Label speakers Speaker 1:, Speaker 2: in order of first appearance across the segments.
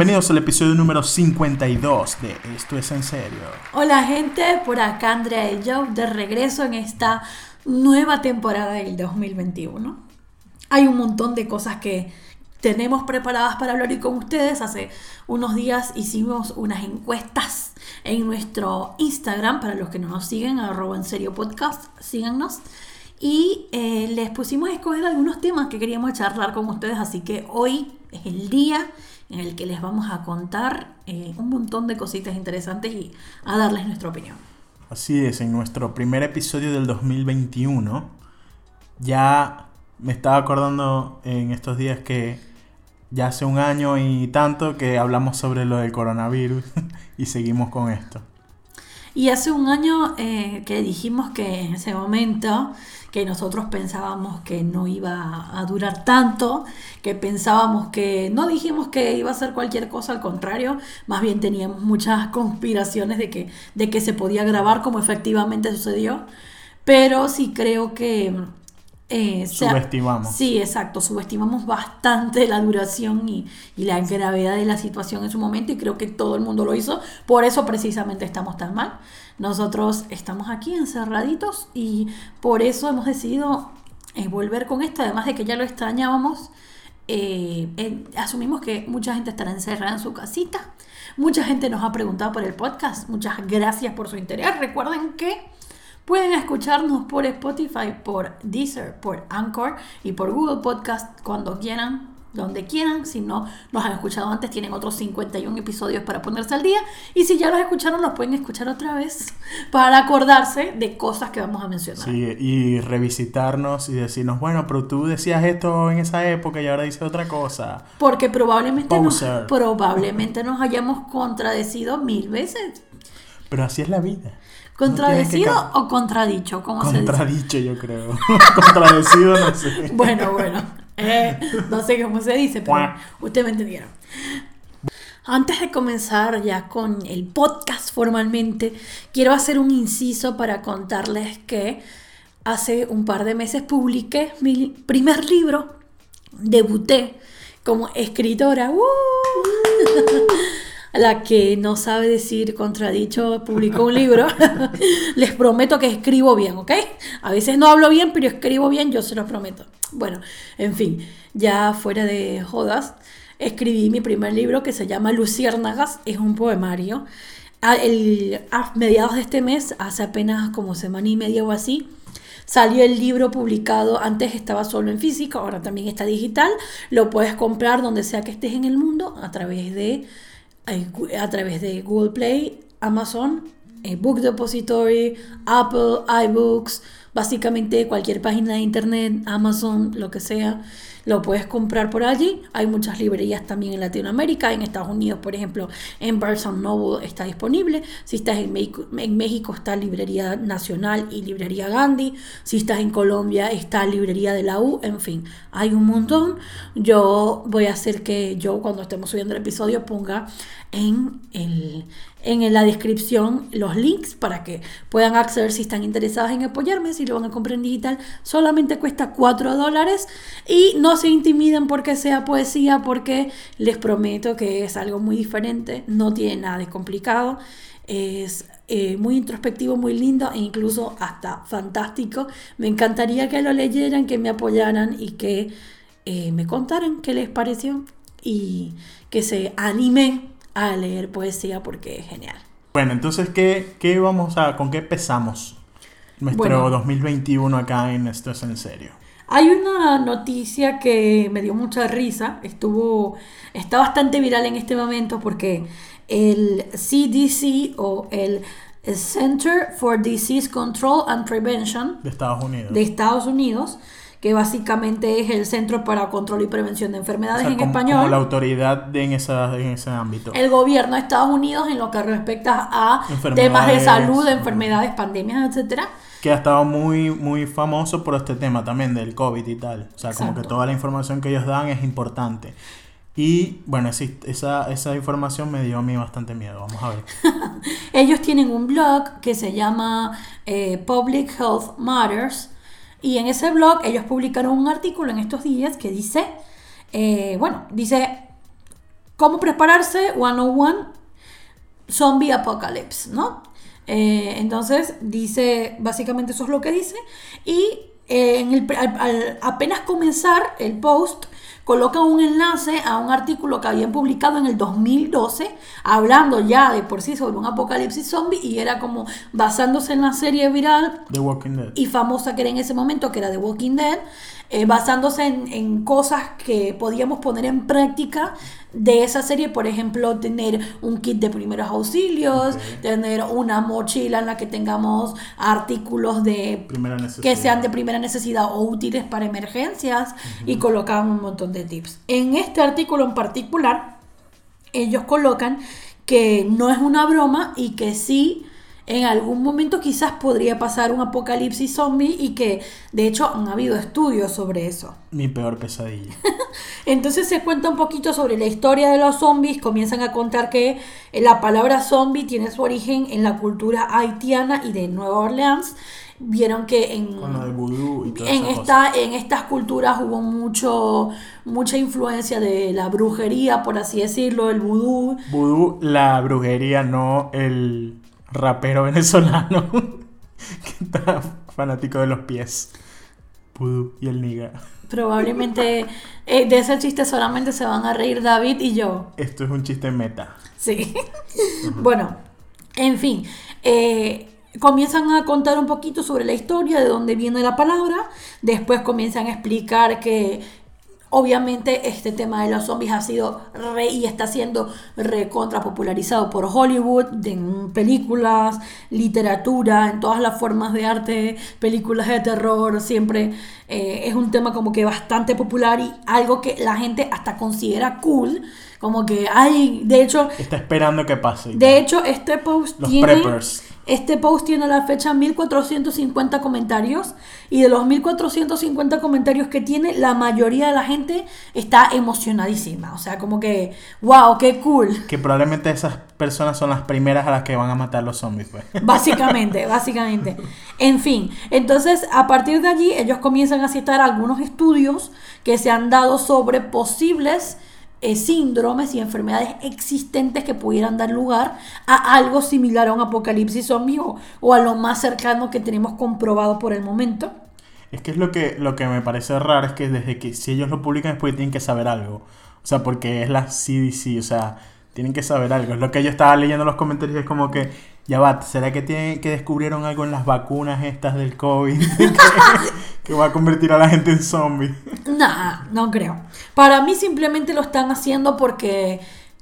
Speaker 1: Bienvenidos al episodio número 52 de Esto es en serio.
Speaker 2: Hola gente, por acá Andrea y yo de regreso en esta nueva temporada del 2021. Hay un montón de cosas que tenemos preparadas para hablar hoy con ustedes. Hace unos días hicimos unas encuestas en nuestro Instagram para los que no nos siguen, arroba en serio podcast, síganos. Y eh, les pusimos a escoger algunos temas que queríamos charlar con ustedes, así que hoy es el día en el que les vamos a contar eh, un montón de cositas interesantes y a darles nuestra opinión.
Speaker 1: Así es, en nuestro primer episodio del 2021 ya me estaba acordando en estos días que ya hace un año y tanto que hablamos sobre lo del coronavirus y seguimos con esto.
Speaker 2: Y hace un año eh, que dijimos que en ese momento que nosotros pensábamos que no iba a durar tanto, que pensábamos que no dijimos que iba a ser cualquier cosa, al contrario, más bien teníamos muchas conspiraciones de que, de que se podía grabar como efectivamente sucedió, pero sí creo que...
Speaker 1: Eh, subestimamos.
Speaker 2: Sí, exacto, subestimamos bastante la duración y, y la gravedad de la situación en su momento y creo que todo el mundo lo hizo, por eso precisamente estamos tan mal. Nosotros estamos aquí encerraditos y por eso hemos decidido eh, volver con esto, además de que ya lo extrañábamos. Eh, asumimos que mucha gente estará encerrada en su casita. Mucha gente nos ha preguntado por el podcast. Muchas gracias por su interés. Recuerden que pueden escucharnos por Spotify, por Deezer, por Anchor y por Google Podcast cuando quieran donde quieran. Si no los han escuchado antes, tienen otros 51 episodios para ponerse al día. Y si ya los escucharon, los pueden escuchar otra vez para acordarse de cosas que vamos a mencionar.
Speaker 1: Sí, y revisitarnos y decirnos, bueno, pero tú decías esto en esa época y ahora dices otra cosa.
Speaker 2: Porque probablemente, nos, probablemente nos hayamos contradecido mil veces.
Speaker 1: Pero así es la vida.
Speaker 2: ¿Contradecido o contradicho?
Speaker 1: ¿Cómo Contradicho, yo creo. Contradecido, no sé.
Speaker 2: Bueno, bueno. Eh, no sé cómo se dice, pero ustedes me entendieron. Antes de comenzar ya con el podcast formalmente, quiero hacer un inciso para contarles que hace un par de meses publiqué mi primer libro, debuté como escritora. ¡Uh! La que no sabe decir contradicho publicó un libro. Les prometo que escribo bien, ¿ok? A veces no hablo bien, pero escribo bien, yo se lo prometo. Bueno, en fin, ya fuera de jodas, escribí mi primer libro que se llama Luciérnagas, es un poemario. A, el, a mediados de este mes, hace apenas como semana y media o así, Salió el libro publicado, antes estaba solo en físico, ahora también está digital. Lo puedes comprar donde sea que estés en el mundo a través de a través de Google Play, Amazon, eh, Book Depository, Apple, iBooks, básicamente cualquier página de internet, Amazon, lo que sea, lo puedes comprar por allí. Hay muchas librerías también en Latinoamérica, en Estados Unidos, por ejemplo, en Barnes Noble está disponible. Si estás en México, en México está Librería Nacional y Librería Gandhi. Si estás en Colombia está Librería de la U. En fin, hay un montón. Yo voy a hacer que yo cuando estemos subiendo el episodio ponga en, el, en la descripción los links para que puedan acceder si están interesados en apoyarme, si lo van a comprar en digital. Solamente cuesta 4 dólares y no se intimiden porque sea poesía, porque les prometo que es algo muy diferente, no tiene nada de complicado. Es eh, muy introspectivo, muy lindo e incluso hasta fantástico. Me encantaría que lo leyeran, que me apoyaran y que eh, me contaran qué les pareció y que se animen a leer poesía porque es genial.
Speaker 1: Bueno, entonces, ¿qué, qué vamos a, ¿con qué empezamos nuestro 2021 acá en Esto es en serio?
Speaker 2: Hay una noticia que me dio mucha risa, estuvo, está bastante viral en este momento porque el CDC o el Center for Disease Control and Prevention
Speaker 1: de Estados Unidos,
Speaker 2: de Estados Unidos que básicamente es el Centro para Control y Prevención de Enfermedades en español. Como
Speaker 1: la autoridad en, esa, en ese ámbito.
Speaker 2: El gobierno de Estados Unidos en lo que respecta a temas de salud, enfermedades, pandemias, etcétera.
Speaker 1: Que ha estado muy, muy famoso por este tema también del COVID y tal. O sea, como que toda la información que ellos dan es importante. Y bueno, esa, esa información me dio a mí bastante miedo. Vamos a ver.
Speaker 2: ellos tienen un blog que se llama eh, Public Health Matters y en ese blog ellos publicaron un artículo en estos días que dice, eh, bueno, dice cómo prepararse 101 Zombie Apocalypse, ¿no? Eh, entonces dice, básicamente eso es lo que dice. Y eh, en el, al, al apenas comenzar el post, coloca un enlace a un artículo que habían publicado en el 2012, hablando ya de por sí sobre un apocalipsis zombie, y era como basándose en la serie viral
Speaker 1: The Walking Dead.
Speaker 2: y famosa que era en ese momento, que era The Walking Dead, eh, basándose en, en cosas que podíamos poner en práctica de esa serie, por ejemplo, tener un kit de primeros auxilios, tener una mochila en la que tengamos artículos de
Speaker 1: Primera necesidad.
Speaker 2: que sean de primera necesidad o útiles para emergencias y colocaban un montón de tips. En este artículo en particular, ellos colocan que no es una broma y que sí en algún momento quizás podría pasar un apocalipsis zombie y que de hecho han habido estudios sobre eso.
Speaker 1: Mi peor pesadilla.
Speaker 2: Entonces se cuenta un poquito sobre la historia de los zombies, comienzan a contar que eh, la palabra zombie tiene su origen en la cultura haitiana y de Nueva Orleans. Vieron que en,
Speaker 1: y
Speaker 2: en, esta, en estas culturas hubo mucho, mucha influencia de la brujería, por así decirlo, el vudú.
Speaker 1: Vudú, la brujería, no el rapero venezolano que está fanático de los pies. Vudú y el niga.
Speaker 2: Probablemente eh, de ese chiste solamente se van a reír David y yo.
Speaker 1: Esto es un chiste meta.
Speaker 2: Sí. bueno, en fin. eh, comienzan a contar un poquito sobre la historia, de dónde viene la palabra. Después comienzan a explicar que obviamente este tema de los zombies ha sido re y está siendo recontra popularizado por Hollywood, en películas, literatura, en todas las formas de arte, películas de terror, siempre eh, es un tema como que bastante popular y algo que la gente hasta considera cool. Como que hay, de hecho,
Speaker 1: Está esperando que pase.
Speaker 2: de hecho, este post
Speaker 1: Los
Speaker 2: tiene.
Speaker 1: preppers.
Speaker 2: Este post tiene a la fecha 1450 comentarios. Y de los 1450 comentarios que tiene, la mayoría de la gente está emocionadísima. O sea, como que, wow, qué cool.
Speaker 1: Que probablemente esas personas son las primeras a las que van a matar los zombies, pues.
Speaker 2: Básicamente, básicamente. En fin, entonces a partir de allí ellos comienzan a citar algunos estudios que se han dado sobre posibles eh, síndromes y enfermedades existentes que pudieran dar lugar a algo similar a un apocalipsis zombie o, o a lo más cercano que tenemos comprobado por el momento.
Speaker 1: Es que es lo que, lo que me parece raro, es que desde que si ellos lo publican después tienen que saber algo. O sea, porque es la CDC, o sea, tienen que saber algo. Es lo que yo estaba leyendo en los comentarios, es como que, ya va, ¿será que, tienen, que descubrieron algo en las vacunas estas del COVID que, que va a convertir a la gente en zombie?
Speaker 2: Nah, no creo. Para mí simplemente lo están haciendo porque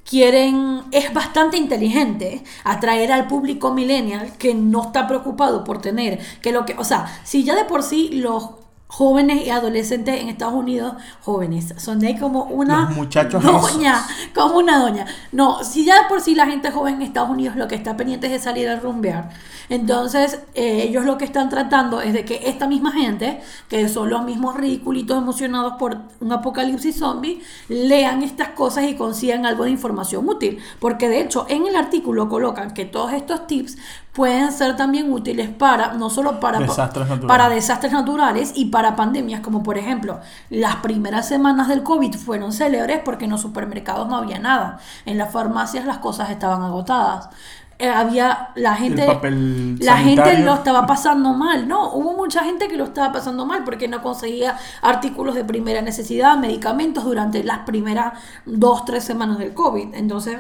Speaker 2: quieren, es bastante inteligente atraer al público millennial que no está preocupado por tener, que lo que, o sea, si ya de por sí los jóvenes y adolescentes en Estados Unidos, jóvenes, son de ahí como una
Speaker 1: Los muchachos
Speaker 2: doña, como una doña. No, si ya por sí la gente joven en Estados Unidos lo que está pendiente es de salir a rumbear, entonces eh, ellos lo que están tratando es de que esta misma gente, que son los mismos ridiculitos emocionados por un apocalipsis zombie, lean estas cosas y consigan algo de información útil. Porque de hecho en el artículo colocan que todos estos tips pueden ser también útiles para, no solo para,
Speaker 1: Desastres naturales.
Speaker 2: para desastres naturales y para pandemias, como por ejemplo, las primeras semanas del COVID fueron célebres porque en los supermercados no había nada. En las farmacias las cosas estaban agotadas. Eh, había la gente
Speaker 1: papel
Speaker 2: la gente lo estaba pasando mal no hubo mucha gente que lo estaba pasando mal porque no conseguía artículos de primera necesidad medicamentos durante las primeras dos tres semanas del covid entonces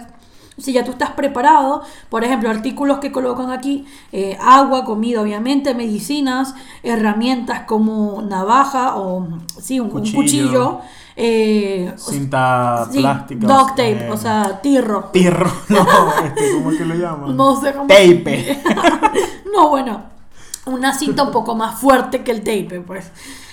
Speaker 2: si ya tú estás preparado, por ejemplo, artículos que colocan aquí, eh, agua, comida, obviamente, medicinas, herramientas como navaja o sí, un un
Speaker 1: Cuchillo.
Speaker 2: cuchillo, eh,
Speaker 1: Cinta
Speaker 2: sí,
Speaker 1: plástica.
Speaker 2: duct tape,
Speaker 1: eh,
Speaker 2: o sea, tirro.
Speaker 1: Tirro, no, este, ¿cómo es que lo llaman?
Speaker 2: No sé cómo.
Speaker 1: Tape.
Speaker 2: no, bueno, una cinta un poco más fuerte que el tape, pues.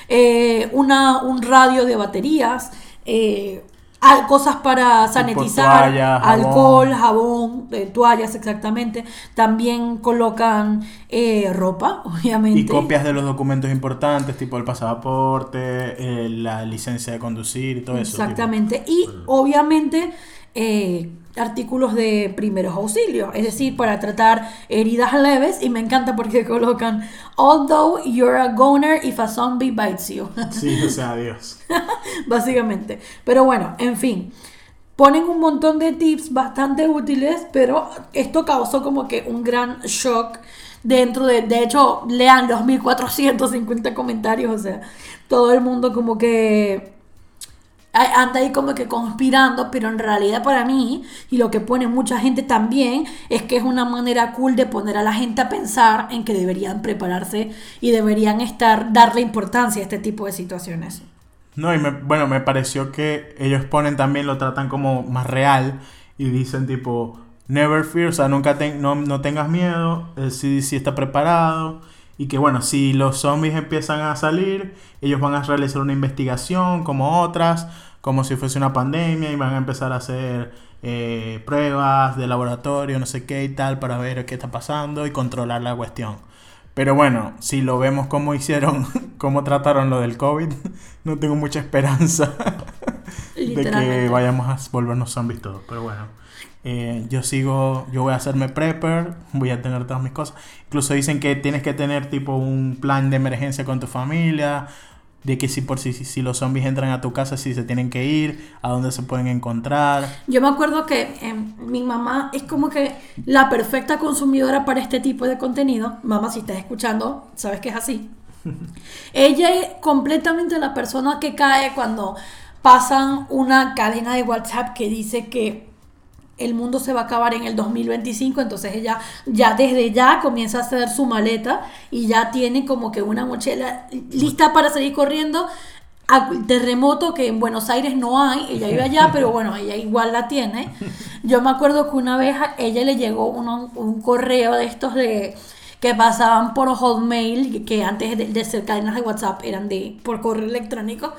Speaker 2: Eh, una, un radio de baterías, eh, al- cosas para sanitizar,
Speaker 1: toalla, jabón.
Speaker 2: alcohol, jabón, eh, toallas exactamente. También colocan eh, ropa, obviamente.
Speaker 1: Y copias de los documentos importantes, tipo el pasaporte, eh, la licencia de conducir y todo eso. tipo.
Speaker 2: Exactamente. Y obviamente eh, artículos de primeros auxilios, es decir, para tratar heridas leves. Y me encanta porque colocan, although you're a goner if a zombie bites you.
Speaker 1: Sí, o sea, Dios.
Speaker 2: Básicamente. Pero bueno, en fin. ponen un montón de tips bastante útiles, pero esto causó como que un gran shock dentro de, de hecho, lean los 1450 comentarios, o sea, todo el mundo como que anda ahí como que conspirando, pero en realidad para mí, y lo que pone mucha gente también, es que es una manera cool de poner a la gente a pensar en que deberían prepararse y deberían estar, darle importancia a este tipo de situaciones.
Speaker 1: No, y me, bueno, me pareció que ellos ponen también, lo tratan como más real y dicen tipo, never fear, o sea, nunca no, no tengas miedo, el CDC está preparado y que bueno, si los zombies empiezan a salir, ellos van a realizar una investigación como otras, como si fuese una pandemia y van a empezar a hacer eh, pruebas de laboratorio, no sé qué y tal, para ver qué está pasando y controlar la cuestión. Pero bueno, si lo vemos como hicieron, cómo trataron lo del COVID, no tengo mucha esperanza de que vayamos a volvernos zombies todos. Pero bueno. Eh, yo sigo, yo voy a hacerme prepper, voy a tener todas mis cosas. Incluso dicen que tienes que tener tipo un plan de emergencia con tu familia, de que si por si, si, los zombies entran a tu casa, si se tienen que ir, a dónde se pueden encontrar.
Speaker 2: Yo me acuerdo que em, mi mamá es como que la perfecta consumidora para este tipo de contenido. Mamá, si estás escuchando, sabes que es así. Ella es completamente la persona que cae cuando pasan una cadena de WhatsApp que dice que el mundo se va a acabar en el 2025, entonces ella ya desde ya comienza a hacer su maleta y ya tiene como que una mochila lista para seguir corriendo. Al terremoto que en Buenos Aires no hay, ella vive allá, pero bueno, ella igual la tiene. Yo me acuerdo que una vez a ella le llegó un correo de estos de que pasaban por Hotmail, que antes de, de ser cadenas de WhatsApp eran de por correo electrónico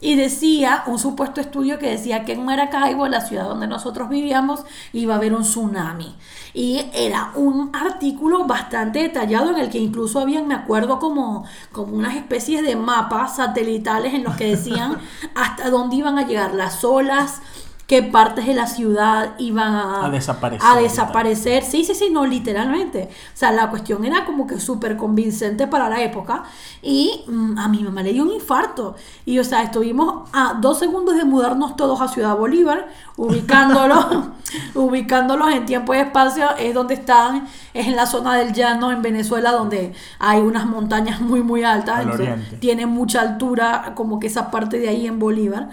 Speaker 2: y decía, un supuesto estudio que decía que en Maracaibo, la ciudad donde nosotros vivíamos, iba a haber un tsunami. Y era un artículo bastante detallado en el que incluso habían, me acuerdo, como, como unas especies de mapas satelitales en los que decían hasta dónde iban a llegar las olas, qué partes de la ciudad iban a,
Speaker 1: desaparecer.
Speaker 2: A desaparecer. Sí, sí, sí, no, literalmente. O sea, la cuestión era como que súper convincente para la época. Y mm, a mi mamá le dio un infarto. Y, o sea, estuvimos a dos segundos de mudarnos todos a Ciudad Bolívar, ubicándolos, ubicándolos en tiempo y espacio. Es donde están, es en la zona del llano en Venezuela, donde hay unas montañas muy, muy altas. tiene mucha altura, como que esa parte de ahí en Bolívar.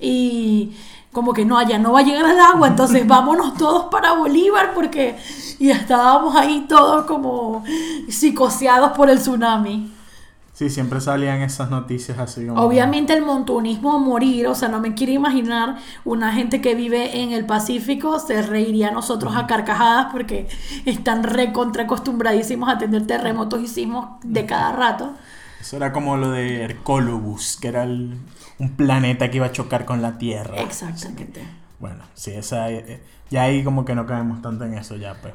Speaker 2: Y como que no, allá no va a llegar el agua, entonces vámonos todos para Bolívar porque y estábamos ahí todos como psicoseados por el tsunami.
Speaker 1: Sí, siempre salían esas noticias así.
Speaker 2: Obviamente el montunismo a morir, o sea, no me quiero imaginar una gente que vive en el Pacífico se reiría a nosotros a carcajadas porque están recontra acostumbradísimos a tener terremotos y sismos de cada rato.
Speaker 1: Eso era como lo de Hercolobus, que era un planeta que iba a chocar con la Tierra.
Speaker 2: Exactamente.
Speaker 1: Bueno, sí, esa, eh, ya ahí como que no caemos tanto en eso ya. Pues,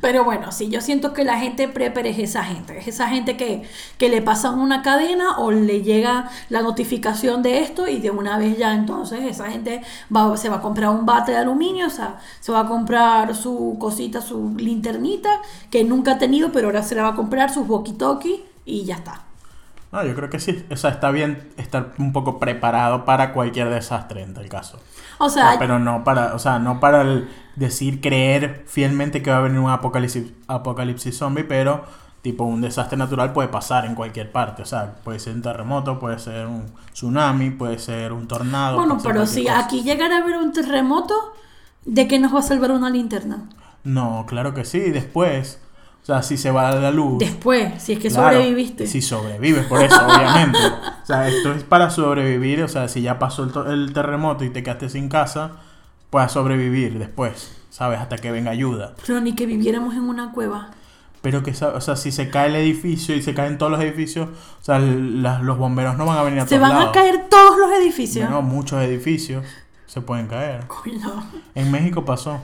Speaker 2: pero, bueno. sí, yo siento que la gente prepare es esa gente. Es esa gente que, que le pasan una cadena o le llega la notificación de esto y de una vez ya entonces esa gente va, se va a comprar un bate de aluminio, o sea, se va a comprar su cosita, su linternita que nunca ha tenido, pero ahora se la va a comprar, sus walkie-talkie y ya está.
Speaker 1: No, yo creo que sí. O sea, está bien estar un poco preparado para cualquier desastre en tal caso. O sea, pero no para, o sea, no para decir creer fielmente que va a venir un apocalipsis, apocalipsis zombie, pero tipo un desastre natural puede pasar en cualquier parte. O sea, puede ser un terremoto, puede ser un tsunami, puede ser un tornado.
Speaker 2: Bueno, pero si aquí llegara a haber un terremoto, ¿de qué nos va a salvar una linterna?
Speaker 1: No, claro que sí. Después, o sea, si se va la luz.
Speaker 2: Después, si es que sobreviviste.
Speaker 1: Si sobrevives, por eso, obviamente. O sea, esto es para sobrevivir. O sea, si ya pasó el, terremoto y te quedaste sin casa, puedas sobrevivir después, ¿sabes? Hasta que venga ayuda.
Speaker 2: Pero ni que viviéramos en una cueva.
Speaker 1: Pero que, o sea, si se cae el edificio y se caen todos los edificios, o sea, los bomberos no van a venir a
Speaker 2: ¿Se van a caer todos los edificios?
Speaker 1: No, muchos edificios se pueden caer. En México pasó.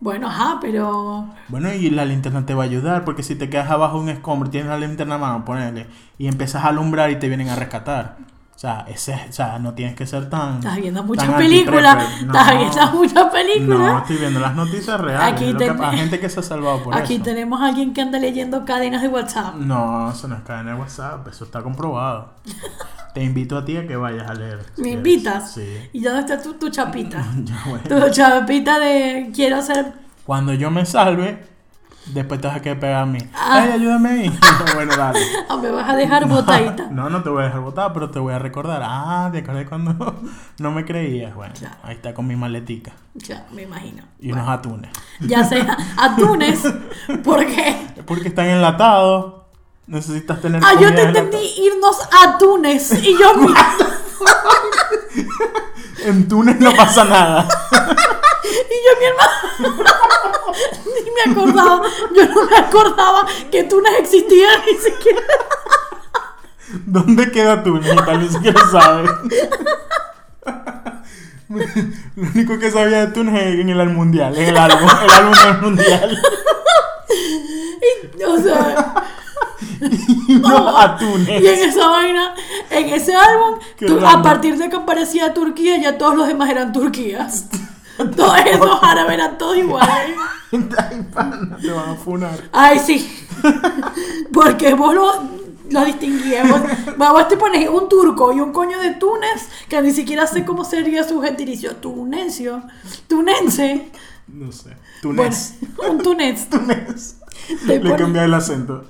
Speaker 2: Bueno, ajá, pero...
Speaker 1: Bueno, y la linterna te va a ayudar, porque si te quedas abajo de un escombro, tienes la linterna a mano, ponele, y empiezas a alumbrar y te vienen a rescatar. O sea, ese, o sea, no tienes que ser tan.
Speaker 2: Estás viendo muchas películas.
Speaker 1: anti-prepper.
Speaker 2: Estás viendo muchas películas.
Speaker 1: No, estoy viendo las noticias reales.
Speaker 2: Aquí
Speaker 1: que-
Speaker 2: ten-
Speaker 1: hay gente que se ha salvado por
Speaker 2: Aquí
Speaker 1: eso.
Speaker 2: tenemos a alguien que anda leyendo cadenas de WhatsApp.
Speaker 1: No, eso no es cadena de WhatsApp, eso está comprobado. Te invito a ti a que vayas a leer. si
Speaker 2: ¿Me
Speaker 1: quieres.
Speaker 2: invitas?
Speaker 1: Sí.
Speaker 2: ¿Y dónde está tu, tu chapita?
Speaker 1: Bueno.
Speaker 2: Tu chapita de quiero hacer.
Speaker 1: Cuando yo me salve, después te vas a quedar pegado a mí.
Speaker 2: Ah.
Speaker 1: Ay, ayúdame ahí. bueno, dale.
Speaker 2: Me vas a dejar botadita.
Speaker 1: No, no te voy a dejar botada, pero te voy a recordar. Ah, te acordé cuando no me creías. Bueno, ahí está con mi maletica
Speaker 2: Ya, me imagino.
Speaker 1: y unos atunes.
Speaker 2: Ya sea atunes. ¿Por qué?
Speaker 1: Porque están enlatados. Necesitas tener.
Speaker 2: Ah, yo te entendí irnos a Túnez. Y yo.
Speaker 1: En Túnez no pasa nada.
Speaker 2: Y yo, mi hermano. Me acordaba. Yo no me acordaba que Túnez existía ni siquiera.
Speaker 1: ¿Dónde queda Túnez? Tal vez sabes. Lo único que sabía de Túnez es en el mundial, en el álbum, el álbum del mundial.
Speaker 2: O sea.
Speaker 1: No, atunes.
Speaker 2: Y en esa vaina, en ese álbum, tú- a partir de que aparecía Turquía, ya todos los demás eran Turquías. Todos esos árabes eran todos iguales.
Speaker 1: Ay, pana, te van a funar.
Speaker 2: Ay, sí. Porque vos lo, lo distinguías. Vos, te pones un turco y un coño de Túnez que ni siquiera sé cómo sería su gentilicio. Tunecio. Tunense.
Speaker 1: No sé.
Speaker 2: Bueno,
Speaker 1: Túnez.
Speaker 2: un tunez.
Speaker 1: Túnez.
Speaker 2: Te
Speaker 1: Le
Speaker 2: pone,
Speaker 1: cambié el acento.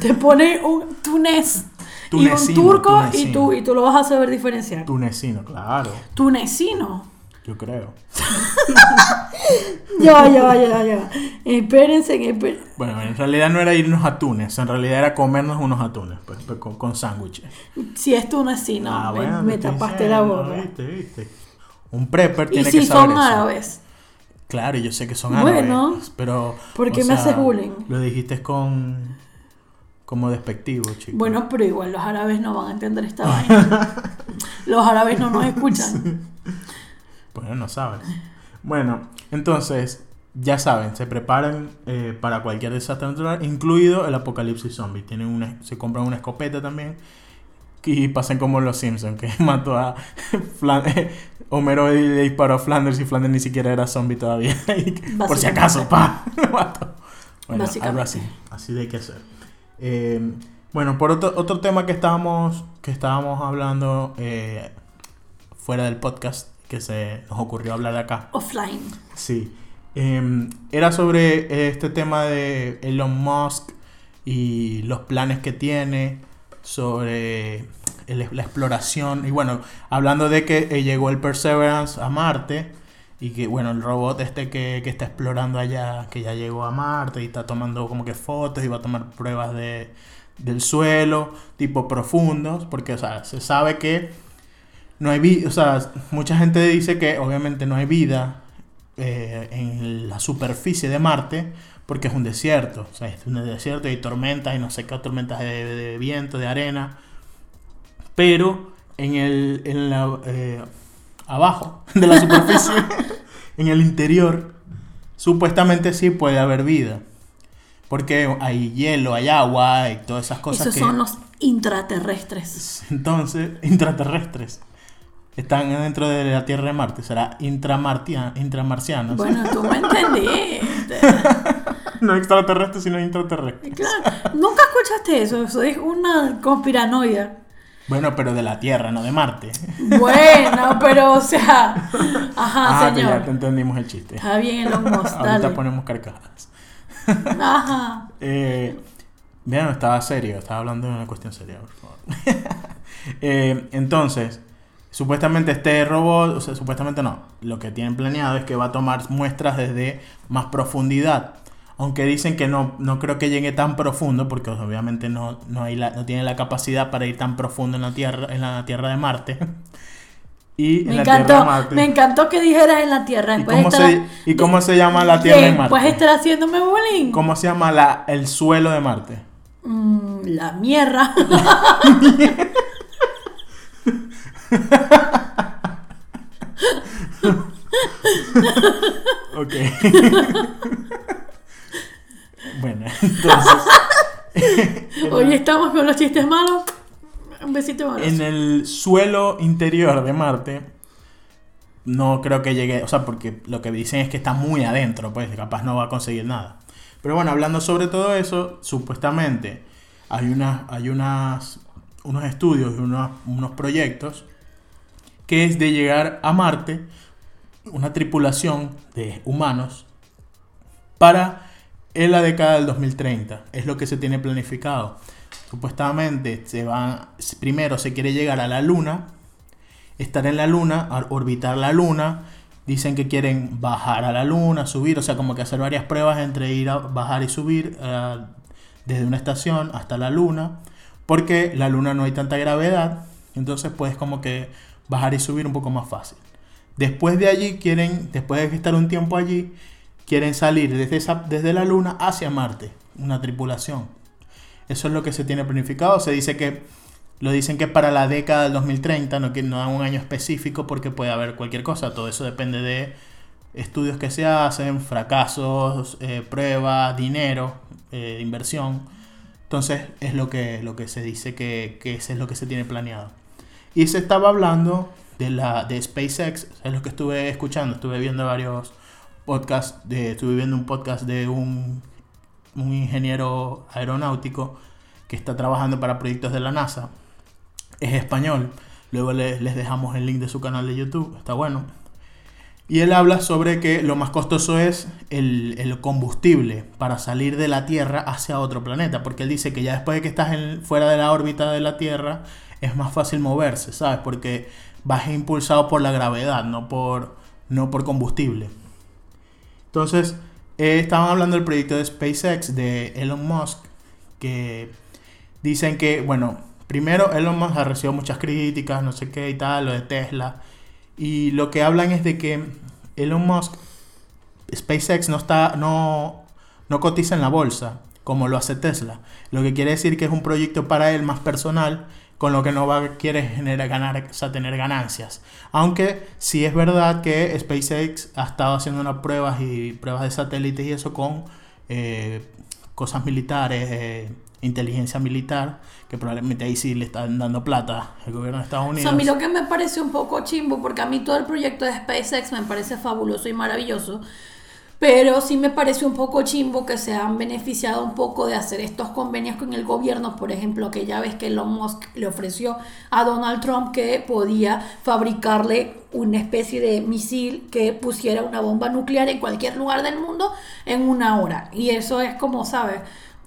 Speaker 2: te pone un tunez y un
Speaker 1: Tunecino,
Speaker 2: turco y tú, y tú lo vas a saber diferenciar.
Speaker 1: Tunecino, claro.
Speaker 2: Tunecino.
Speaker 1: Yo creo.
Speaker 2: Ya, ya, ya, ya. Espérense, espérense.
Speaker 1: Bueno, en realidad no era irnos a Túnez, en realidad era comernos unos atunes, pues, pues, con, con sándwiches.
Speaker 2: Si es tunecino,
Speaker 1: Ah,
Speaker 2: me,
Speaker 1: bueno,
Speaker 2: me tapaste la boca.
Speaker 1: Viste, viste. Un prepper
Speaker 2: Y
Speaker 1: tiene
Speaker 2: si
Speaker 1: que saber
Speaker 2: son
Speaker 1: eso.
Speaker 2: árabes.
Speaker 1: Claro, yo sé que son
Speaker 2: Bueno,
Speaker 1: árabes, pero...
Speaker 2: ¿por qué me haces bullying?
Speaker 1: Lo dijiste con... como despectivo, chico.
Speaker 2: Bueno, pero igual los árabes no van a entender esta vaina. Los árabes no nos escuchan.
Speaker 1: Bueno, no saben. Bueno, entonces, ya saben, se preparan eh, para cualquier desastre natural, incluido el apocalipsis zombie. Tienen una, se compran una escopeta también. Y pasan como los Simpsons, que mató a Flan- Homero y le disparó a Flanders y Flanders ni siquiera era zombie todavía. Por si acaso, pa, lo mató. Bueno, algo así. Así de que hacer. Eh, bueno, por otro, otro tema que estábamos, que estábamos hablando eh, fuera del podcast, que se nos ocurrió hablar acá.
Speaker 2: Offline.
Speaker 1: Sí. Eh, era sobre este tema de Elon Musk y los planes que tiene sobre el- la exploración. Y bueno, hablando de que eh, llegó el Perseverance a Marte y que, bueno, el robot este que, que está explorando allá, que ya llegó a Marte y está tomando como que fotos y va a tomar pruebas de, del suelo, tipo profundos, porque, o sea, se sabe que no hay vida, o sea, mucha gente dice que obviamente no hay vida eh, en la superficie de Marte porque es un desierto, o sea, es un desierto y hay tormentas y no sé qué tormentas de, de viento, de arena, pero en el en la eh, abajo de la superficie, en el interior, supuestamente sí puede haber vida. Porque hay hielo, hay agua y todas esas cosas
Speaker 2: Esos
Speaker 1: que
Speaker 2: son los intraterrestres.
Speaker 1: entonces, intraterrestres. Están dentro de la Tierra de Marte. Será intramarcianos.
Speaker 2: Bueno, tú me entendiste.
Speaker 1: no extraterrestres, sino intraterrestres.
Speaker 2: Claro. Nunca escuchaste eso. Eso es una conspiranoia.
Speaker 1: Bueno, pero de la Tierra, no de Marte.
Speaker 2: Bueno, pero o sea. Ajá,
Speaker 1: ah, que ya
Speaker 2: señor.
Speaker 1: te entendimos el chiste.
Speaker 2: Está bien, Elon Musk,
Speaker 1: Ahorita
Speaker 2: dale.
Speaker 1: ponemos carcajadas.
Speaker 2: Ajá.
Speaker 1: Eh, bien, estaba serio, estaba hablando de una cuestión seria, por favor. Eh, entonces, supuestamente este robot, o sea, supuestamente no, lo que tienen planeado es que va a tomar muestras desde más profundidad. Aunque dicen que no, no creo que llegue tan profundo, porque obviamente no, no, hay la, no tiene la capacidad para ir tan profundo en la Tierra, en la tierra de Marte. Y en
Speaker 2: Me
Speaker 1: la Tierra de
Speaker 2: encantó,
Speaker 1: Marte.
Speaker 2: me encantó que dijeras en la Tierra.
Speaker 1: ¿Y cómo,
Speaker 2: estará-
Speaker 1: se, ¿Y cómo se llama la Tierra de Marte?
Speaker 2: Después estar haciéndome bullying.
Speaker 1: ¿Cómo se llama la, el suelo de Marte?
Speaker 2: Mm, la mierda.
Speaker 1: Ok. bueno, entonces.
Speaker 2: Hoy estamos con los chistes malos. Un besito abrazo.
Speaker 1: En el suelo interior de Marte, no creo que llegue, o sea, porque lo que dicen es que está muy adentro, pues capaz no va a conseguir nada. Pero bueno, hablando sobre todo eso, supuestamente hay, unas, hay unas, unos estudios y unos, unos proyectos que es de llegar a Marte, una tripulación de humanos, para en la década del 2030. Es lo que se tiene planificado. Supuestamente se va, primero se quiere llegar a la Luna, estar en la Luna, orbitar la Luna. Dicen que quieren bajar a la Luna, subir, o sea, como que hacer varias pruebas entre ir a bajar y subir eh, desde una estación hasta la Luna, porque la Luna no hay tanta gravedad, entonces puedes como que bajar y subir un poco más fácil. Después de allí quieren, después de estar un tiempo allí, quieren salir desde, esa, desde la Luna hacia Marte, una tripulación. Eso es lo que se tiene planificado. Se dice que lo dicen que para la década del 2030, no, que no dan un año específico porque puede haber cualquier cosa. Todo eso depende de estudios que se hacen, fracasos, eh, pruebas, dinero, eh, inversión. Entonces es lo que, lo que se dice que, que eso es lo que se tiene planeado. Y se estaba hablando de la de SpaceX, es lo que estuve escuchando, estuve viendo varios podcasts, de, estuve viendo un podcast de un, un ingeniero aeronáutico que está trabajando para proyectos de la NASA. Es español. Luego les, les dejamos el link de su canal de YouTube. Está bueno. Y él habla sobre que lo más costoso es el, el, combustible para salir de la Tierra hacia otro planeta. Porque él dice que ya después de que estás en, fuera de la órbita de la Tierra es más fácil moverse, ¿sabes? Porque vas impulsado por la gravedad, no por, no por combustible. Entonces, eh, estaban hablando del proyecto de SpaceX de Elon Musk, que dicen que, bueno, primero Elon Musk ha recibido muchas críticas, no sé qué y tal, lo de Tesla. Y lo que hablan es de que Elon Musk, SpaceX no está, no, no cotiza en la bolsa, como lo hace Tesla. Lo que quiere decir que es un proyecto para él más personal, con lo que no va quiere generar ganar, o tener ganancias. Aunque sí es verdad que SpaceX ha estado haciendo unas pruebas y pruebas de satélites y eso con eh, cosas militares, eh, inteligencia militar, que probablemente ahí sí le están dando plata el gobierno de Estados Unidos.
Speaker 2: O sea, a mí lo que me parece un poco chimbo, porque a mí todo el proyecto de SpaceX me parece fabuloso y maravilloso, pero sí me parece un poco chimbo que se han beneficiado un poco de hacer estos convenios con el gobierno, por ejemplo, que ya ves que Elon Musk le ofreció a Donald Trump que podía fabricarle una especie de misil que pusiera una bomba nuclear en cualquier lugar del mundo en una hora. Y eso es como, ¿sabes?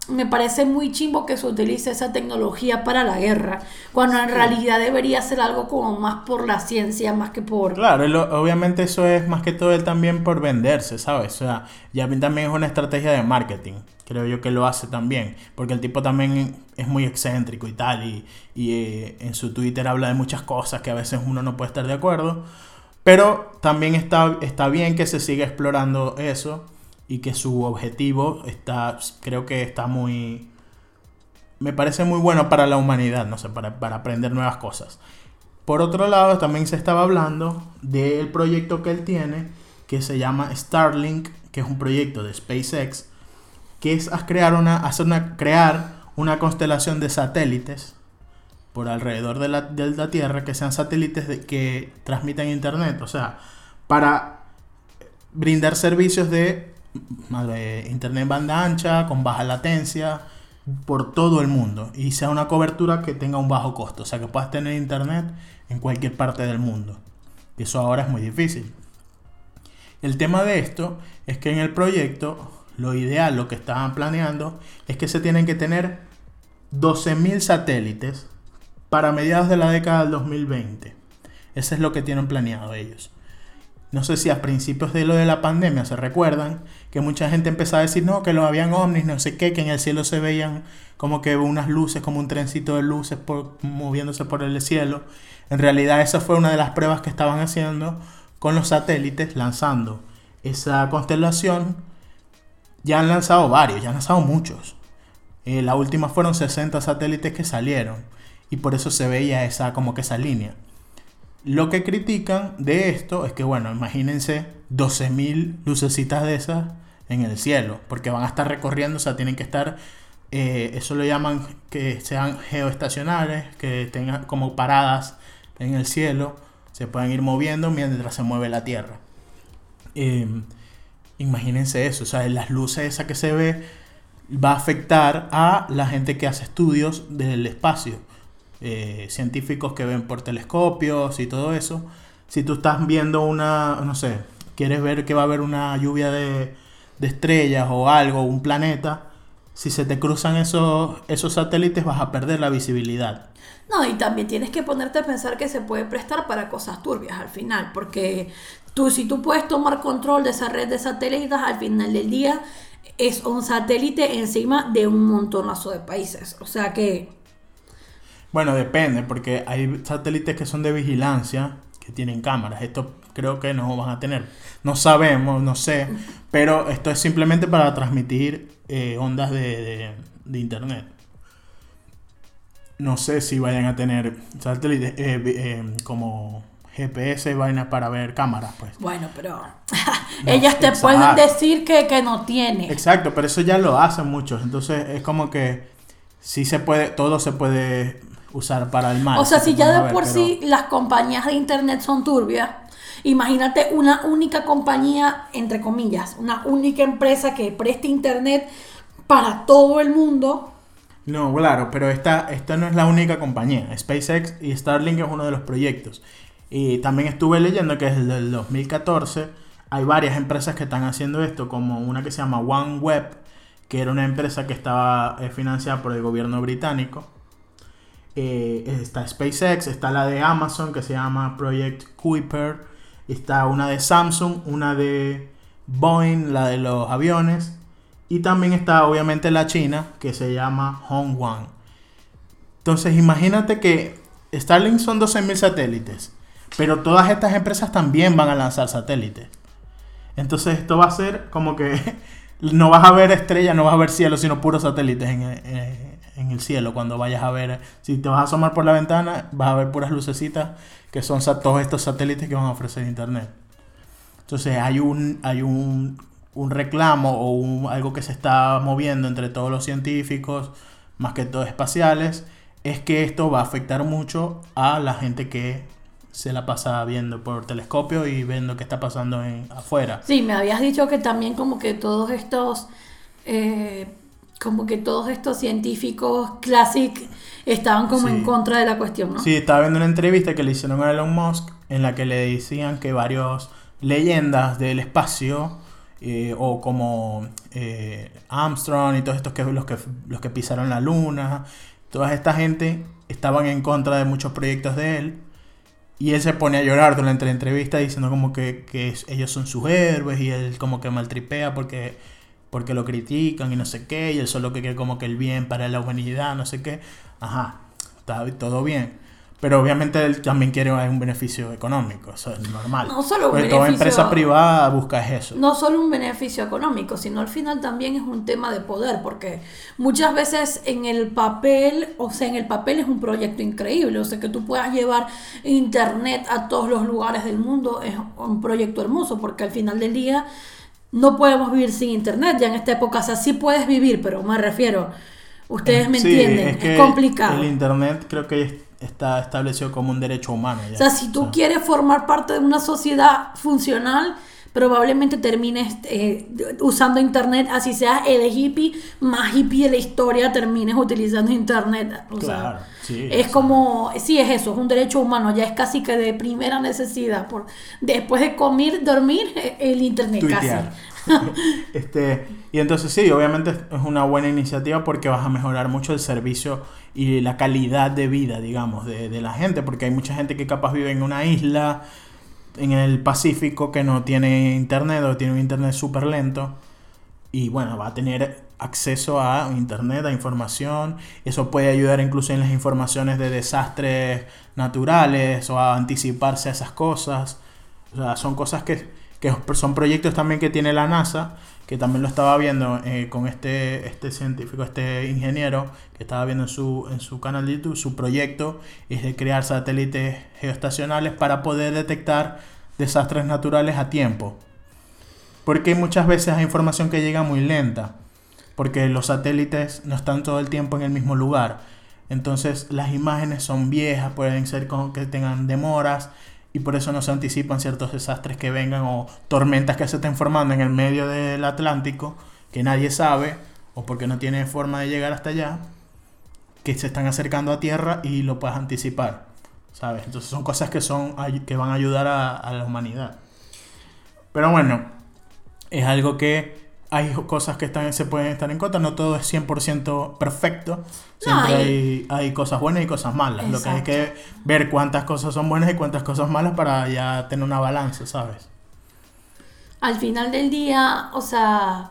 Speaker 2: Me parece muy chimbo que se utilice esa tecnología para la guerra, cuando en realidad debería ser algo como más por la ciencia, más que por...
Speaker 1: Claro, lo, obviamente eso es más que todo él también por venderse, ¿sabes? O sea, ya también es una estrategia de marketing, creo yo que lo hace también, porque el tipo también es muy excéntrico y tal, y, y eh, en su Twitter habla de muchas cosas que a veces uno no puede estar de acuerdo, pero también está, está bien que se siga explorando eso y que su objetivo está, creo que está muy, me parece muy bueno para la humanidad, no sé, para, para aprender nuevas cosas. Por otro lado, también se estaba hablando del proyecto que él tiene, que se llama Starlink, que es un proyecto de SpaceX, que es crear una, hacer una, crear una constelación de satélites por alrededor de la, de la Tierra, que sean satélites que transmitan internet, o sea, para brindar servicios de internet banda ancha, con baja latencia, por todo el mundo. Y sea una cobertura que tenga un bajo costo. O sea, que puedas tener internet en cualquier parte del mundo. Eso ahora es muy difícil. El tema de esto es que en el proyecto, lo ideal, lo que estaban planeando, es que se tienen que tener 12.000 satélites para mediados de la década del 2020. Eso es lo que tienen planeado ellos. No sé si a principios de lo de la pandemia se recuerdan que mucha gente empezaba a decir no, que lo habían ovnis, no sé qué, que en el cielo se veían como que unas luces, como un trencito de luces moviéndose por el cielo. En realidad esa fue una de las pruebas que estaban haciendo con los satélites lanzando esa constelación. Ya han lanzado varios, ya han lanzado muchos. Eh, la última fueron 60 satélites que salieron y por eso se veía esa como que esa línea. Lo que critican de esto es que, bueno, imagínense 12.000 lucecitas de esas en el cielo, porque van a estar recorriendo, o sea, tienen que estar eh, eso lo llaman que sean geoestacionales, que tengan como paradas en el cielo, se pueden ir moviendo mientras se mueve la Tierra. Eh, imagínense eso, o sea, las luces esa que se ve va a afectar a la gente que hace estudios del espacio. Eh, científicos que ven por telescopios y todo eso. Si tú estás viendo una, no sé, quieres ver que va a haber una lluvia de, estrellas o algo, un planeta, si se te cruzan esos, esos satélites vas a perder la visibilidad.
Speaker 2: No, y también tienes que ponerte a pensar que se puede prestar para cosas turbias al final, porque tú si tú puedes tomar control de esa red de satélites, al final del día es un satélite encima de un montonazo de países. O sea que...
Speaker 1: Bueno, depende, porque hay satélites que son de vigilancia, que tienen cámaras. Esto creo que no van a tener. No sabemos, no sé, pero esto es simplemente para transmitir eh, ondas de, de, internet. No sé si vayan a tener satélites eh, eh, como GPS y vainas para ver cámaras, pues.
Speaker 2: Bueno, pero ellas te pueden decir que, que, no tiene.
Speaker 1: Exacto, pero eso ya lo hacen muchos. Entonces es como que sí se puede, todo se puede usar para el mal.
Speaker 2: O sea, si ya de por sí las compañías de internet son turbias, imagínate una única compañía, entre comillas, una única empresa que preste internet para todo el mundo.
Speaker 1: No, claro, pero esta, esta no es la única compañía. SpaceX y Starlink es uno de los proyectos. Y también estuve leyendo que desde el 2014 hay varias empresas que están haciendo esto, como una que se llama OneWeb, que era una empresa que estaba eh, financiada por el gobierno británico. Eh, está SpaceX, está la de Amazon que se llama Project Kuiper, está una de Samsung, una de Boeing, la de los aviones, y también está obviamente la China que se llama Hongguang. Entonces imagínate que Starlink son 12.000 satélites. Pero todas estas empresas también van a lanzar satélites. Entonces esto va a ser como que no vas a ver estrellas, no vas a ver cielo, sino puros satélites en, el cielo. Cuando vayas a ver, si te vas a asomar por la ventana, vas a ver puras lucecitas que son todos estos satélites que van a ofrecer internet. Entonces hay un, hay un, un reclamo o algo que se está moviendo entre todos los científicos, más que todo espaciales, es que esto va a afectar mucho a la gente que se la pasa viendo por telescopio y viendo qué está pasando en, afuera.
Speaker 2: Sí, me habías dicho que también como que todos estos, eh, como que todos estos científicos clásicos estaban como en contra de la cuestión, ¿no?
Speaker 1: Sí, estaba viendo una entrevista que le hicieron a Elon Musk en la que le decían que varios leyendas del espacio eh, o como eh, Armstrong y todos estos que los que los que pisaron la luna, toda esta gente estaban en contra de muchos proyectos de él y él se pone a llorar durante la entrevista diciendo como que, ellos son sus héroes y él como que maltripea porque, porque lo critican y no sé qué. Y él solo que quiere como que el bien para la humanidad, no sé qué. Ajá, está todo bien. Pero obviamente él también quiere un beneficio económico, eso es normal.
Speaker 2: No solo un
Speaker 1: beneficio, toda empresa privada busca eso.
Speaker 2: No solo un beneficio económico, sino al final también es un tema de poder, porque muchas veces en el papel, o sea, en el papel es un proyecto increíble, o sea, que tú puedas llevar internet a todos los lugares del mundo es un proyecto hermoso, porque al final del día no podemos vivir sin internet, ya en esta época, o sea, sí puedes vivir, pero me refiero, ustedes me entienden, es, es complicado.
Speaker 1: El internet creo que es está establecido como un derecho humano.
Speaker 2: O sea, si tú quieres formar parte de una sociedad funcional, probablemente termines eh, usando internet, así sea el hippie más hippie de la historia, termines utilizando internet. O claro, sea, sí, es como, sí, es eso, es un derecho humano, ya es casi que de primera necesidad. Por, después de comer, dormir, el internet casi.
Speaker 1: este, y entonces sí, obviamente es una buena iniciativa porque vas a mejorar mucho el servicio y la calidad de vida, digamos, de, de la gente, porque hay mucha gente que capaz vive en una isla en el Pacífico que no tiene internet o tiene un internet súper lento y bueno, va a tener acceso a internet, a información. Eso puede ayudar incluso en las informaciones de desastres naturales o a anticiparse a esas cosas. O sea, son cosas que, que son proyectos también que tiene la NASA que también lo estaba viendo eh, con este, este científico, este ingeniero, que estaba viendo en su, en su canal de YouTube, su proyecto es de crear satélites geoestacionales para poder detectar desastres naturales a tiempo. Porque muchas veces hay información que llega muy lenta. porque los satélites no están todo el tiempo en el mismo lugar. Entonces las imágenes son viejas, pueden ser con, que tengan demoras y por eso no se anticipan ciertos desastres que vengan o tormentas que se estén formando en el medio del Atlántico que nadie sabe o porque no tiene forma de llegar hasta allá que se están acercando a tierra y lo puedes anticipar, ¿sabes? Entonces son cosas que, son, que van a ayudar a, la humanidad. Pero bueno, es algo que hay cosas que están, se pueden estar en contra, no todo es 100% perfecto, siempre hay, hay, cosas buenas y cosas malas, lo que hay que ver cuántas cosas son buenas y cuántas cosas malas para ya tener una balanza, ¿sabes?
Speaker 2: Al final del día, o sea,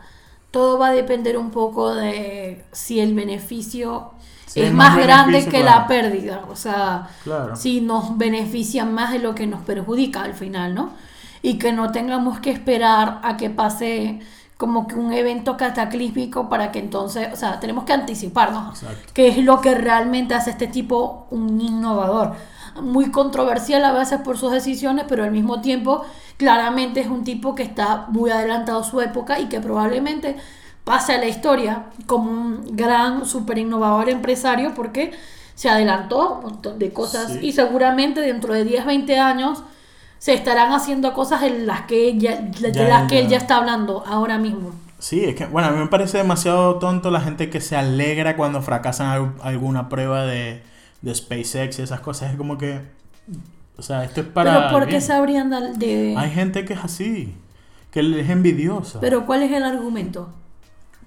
Speaker 2: todo va a depender un poco de si el beneficio es, más, grande que la pérdida. O sea, si nos beneficia más de lo que nos perjudica al final, ¿no? Y que no tengamos que esperar a que pase como que un evento cataclísmico para que entonces, o sea, tenemos que anticiparnos, que es lo que realmente hace este tipo un innovador. Muy controversial a veces por sus decisiones, pero al mismo tiempo claramente es un tipo que está muy adelantado a su época y que probablemente pase a la historia como un gran, super innovador empresario porque se adelantó un montón de cosas y seguramente dentro de 10, 20 años se estarán haciendo cosas en las que ya, de las que él ya está hablando ahora mismo.
Speaker 1: Sí, es que, bueno, a mí me parece demasiado tonto la gente que se alegra cuando fracasan alguna prueba de, de SpaceX y esas cosas. Es como que, o sea, esto es para...
Speaker 2: Pero ¿por qué sabrían de...?
Speaker 1: Hay gente que es así, que es envidiosa.
Speaker 2: Pero ¿cuál es el argumento?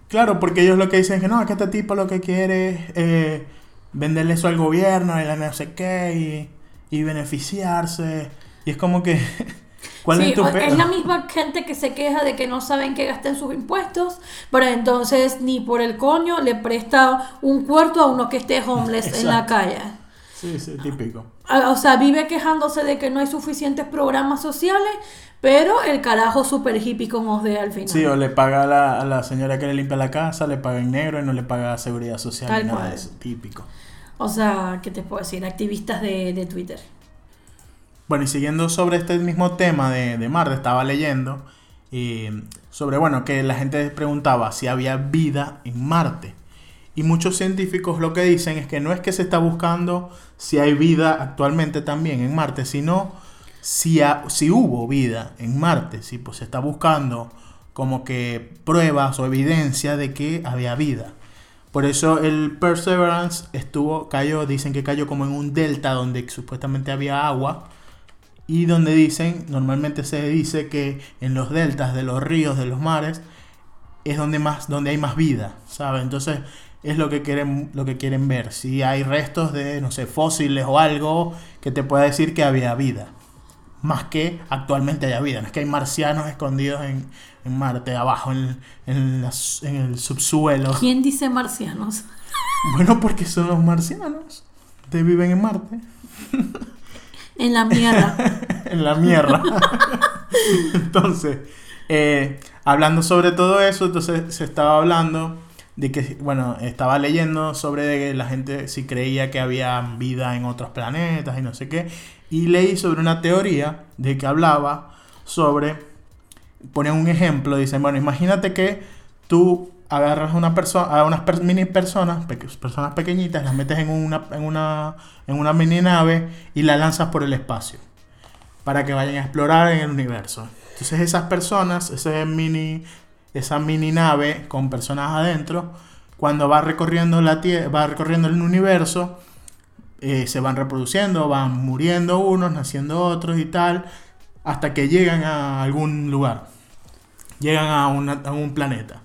Speaker 1: Claro, porque ellos lo que dicen es que no, es que este tipo lo que quiere es eh, venderle eso al gobierno y la no sé qué y, beneficiarse. Y es como que...
Speaker 2: ¿Cuál es, tu es la misma gente que se queja de que no saben qué gasten sus impuestos, pero entonces ni por el coño le presta un cuarto a uno que esté homeless en la calle.
Speaker 1: Sí, sí, típico.
Speaker 2: O sea, vive quejándose de que no hay suficientes programas sociales, pero el carajo super hippie como de al final.
Speaker 1: Sí, o le paga a la, a la, señora que le limpia la casa, le paga en negro y no le paga seguridad social. Tal nada de eso, típico.
Speaker 2: O sea, ¿qué te puedo decir? Activistas de, de Twitter.
Speaker 1: Bueno, y siguiendo sobre este mismo tema de, Marte, estaba leyendo y sobre, bueno, que la gente preguntaba si había vida en Marte. Y muchos científicos lo que dicen es que no es que se está buscando si hay vida actualmente también en Marte, sino si, si hubo vida en Marte, si pues se está buscando como que pruebas o evidencia de que había vida. Por eso el Perseverance estuvo, cayó, dicen que cayó como en un delta donde supuestamente había agua y donde dicen, normalmente se dice que en los deltas de los ríos, de los mares, es donde más, donde hay más vida, ¿sabes? Entonces es lo que quieren, lo que quieren ver, si hay restos de, no sé, fósiles o algo que te pueda decir que había vida más que actualmente haya vida. No es que hay marcianos escondidos en, Marte, abajo, en, en, el subsuelo.
Speaker 2: ¿Quién dice marcianos?
Speaker 1: Bueno, porque son los marcianos. Te viven en Marte.
Speaker 2: En la mierda.
Speaker 1: en la mierda. entonces, eh, hablando sobre todo eso, entonces se estaba hablando de que, bueno, estaba leyendo sobre la gente si creía que había vida en otros planetas y no sé qué, y leí sobre una teoría de que hablaba sobre, pone un ejemplo, dicen, bueno, imagínate que tú agarras una persona, a unas mini personas, personas pequeñitas, las metes en una, en, una, en una mini nave y la lanzas por el espacio para que vayan a explorar en el universo. Entonces esas personas, ese mini, esa mini nave con personas adentro, cuando va recorriendo la tierra, va recorriendo el universo, eh, se van reproduciendo, van muriendo unos, naciendo otros y tal, hasta que llegan a algún lugar, llegan a, a un planeta.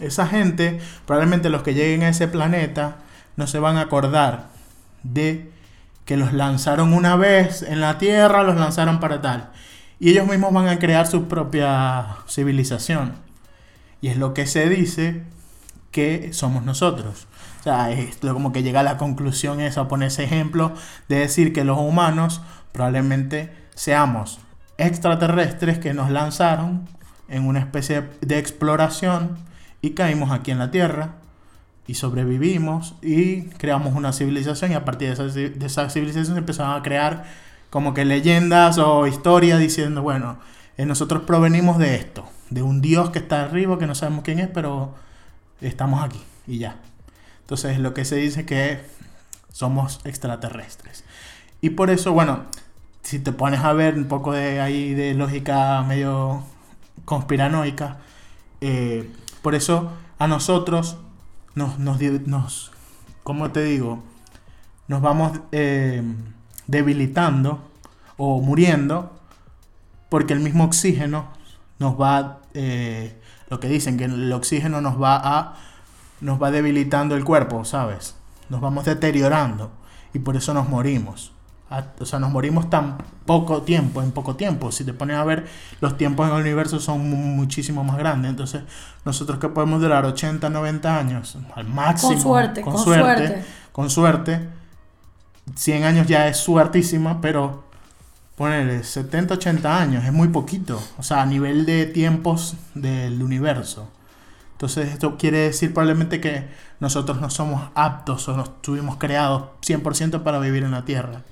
Speaker 1: Esa gente, probablemente los que lleguen a ese planeta, no se van a acordar de que los lanzaron una vez en la Tierra, los lanzaron para tal. Y ellos mismos van a crear su propia civilización. Y es lo que se dice que somos nosotros. O sea, es como que llega a la conclusión esa, poner ese ejemplo de decir que los humanos probablemente seamos extraterrestres que nos lanzaron en una especie de exploración y caímos aquí en la Tierra y sobrevivimos y creamos una civilización y a partir de esa, de esa civilización empezaron a crear como que leyendas o historias diciendo, bueno, eh, nosotros provenimos de esto, de un dios que está arriba, que no sabemos quién es, pero estamos aquí y ya. Entonces lo que se dice que somos extraterrestres. Y por eso, bueno, si te pones a ver un poco de ahí de lógica medio conspiranoica, eh, por eso a nosotros nos, nos, nos ¿cómo te digo? Nos vamos eh, debilitando o muriendo porque el mismo oxígeno nos va, eh, lo que dicen, que el oxígeno nos va a, nos va debilitando el cuerpo, ¿sabes? Nos vamos deteriorando y por eso nos morimos. O sea, nos morimos tan poco tiempo, en poco tiempo. Si te pones a ver, los tiempos en el universo son muchísimo más grandes. Entonces, nosotros que podemos durar 80, 90 años, al máximo.
Speaker 2: Con suerte, con, suerte,
Speaker 1: Con suerte. 100 años ya es suertísima, pero ponerle 70, 80 años es muy poquito. O sea, a nivel de tiempos del universo. Entonces, esto quiere decir probablemente que nosotros no somos aptos o no estuvimos creados 100% para vivir en la Tierra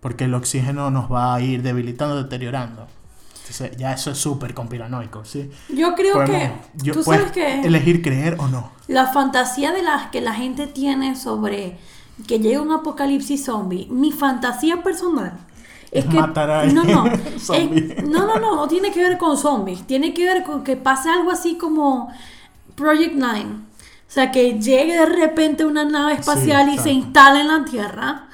Speaker 1: porque el oxígeno nos va a ir debilitando, deteriorando. Entonces, ya eso es súper conspiranoico, ¿sí?
Speaker 2: Yo creo que...
Speaker 1: ¿tú sabes que
Speaker 2: elegir
Speaker 1: creer o no.
Speaker 2: La fantasía de las que la gente tiene sobre que llegue un apocalipsis zombie, mi fantasía personal es que
Speaker 1: matar a
Speaker 2: no no no no no no tiene que ver con zombies tiene que ver con que pase algo así como Project Nine o sea que llegue de repente una nave espacial y se instale en la Tierra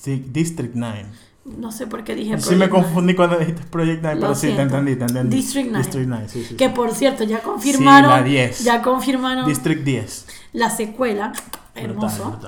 Speaker 1: Sí, District 9.
Speaker 2: No sé por qué dije
Speaker 1: Project Sí me confundí cuando dijiste Project 9, pero sí, te entendí, te entendí.
Speaker 2: District 9.
Speaker 1: District 9, sí, sí.
Speaker 2: Que por cierto, ya confirmaron.
Speaker 1: La 10.
Speaker 2: Ya confirmaron.
Speaker 1: District 10.
Speaker 2: La secuela. Hermoso.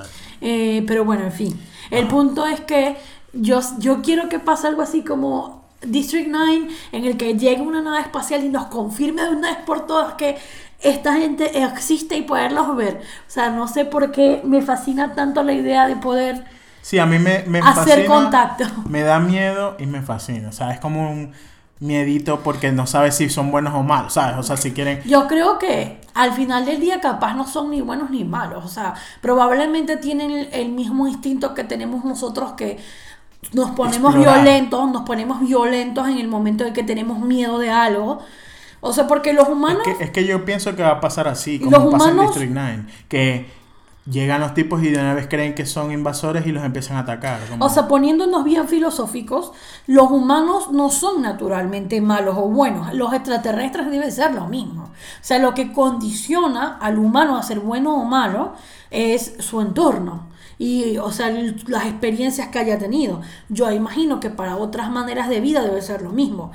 Speaker 2: Eh, pero bueno, en fin. El punto es que yo, yo quiero que pase algo así como District 9, en el que llegue una nave espacial y nos confirme de una vez por todas que esta gente existe y poderlos ver. O sea, no sé por qué me fascina tanto la idea de poder
Speaker 1: Sí, a mí me, me
Speaker 2: Hacer contacto.
Speaker 1: Me da miedo y me fascina. O sea, es como un miedito porque no sabes si son buenos o malos, ¿sabes? O sea, si quieren...
Speaker 2: Yo creo que al final del día capaz no son ni buenos ni malos. O sea, probablemente tienen el, mismo instinto que tenemos nosotros que nos ponemos violentos, nos ponemos violentos en el momento en que tenemos miedo de algo. O sea, porque los humanos...
Speaker 1: Es que, yo pienso que va a pasar así, como los pasa en District 9. Que Llegan los tipos y de una vez creen que son invasores y los empiezan a atacar.
Speaker 2: O sea, poniéndonos bien filosóficos, los humanos no son naturalmente malos o buenos. Los extraterrestres deben ser lo mismo. O sea, lo que condiciona al humano a ser bueno o malo es su entorno y, o sea, las experiencias que haya tenido. Yo imagino que para otras maneras de vida debe ser lo mismo.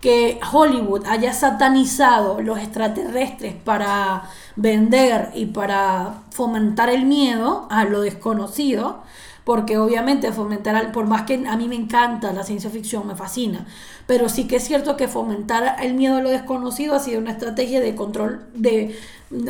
Speaker 2: Que Hollywood haya satanizado los extraterrestres para vender y para fomentar el miedo a lo desconocido, porque obviamente fomentar, por más que a mí me encanta la ciencia ficción, me fascina, pero sí que es cierto que fomentar el miedo a lo desconocido ha sido una estrategia de control de,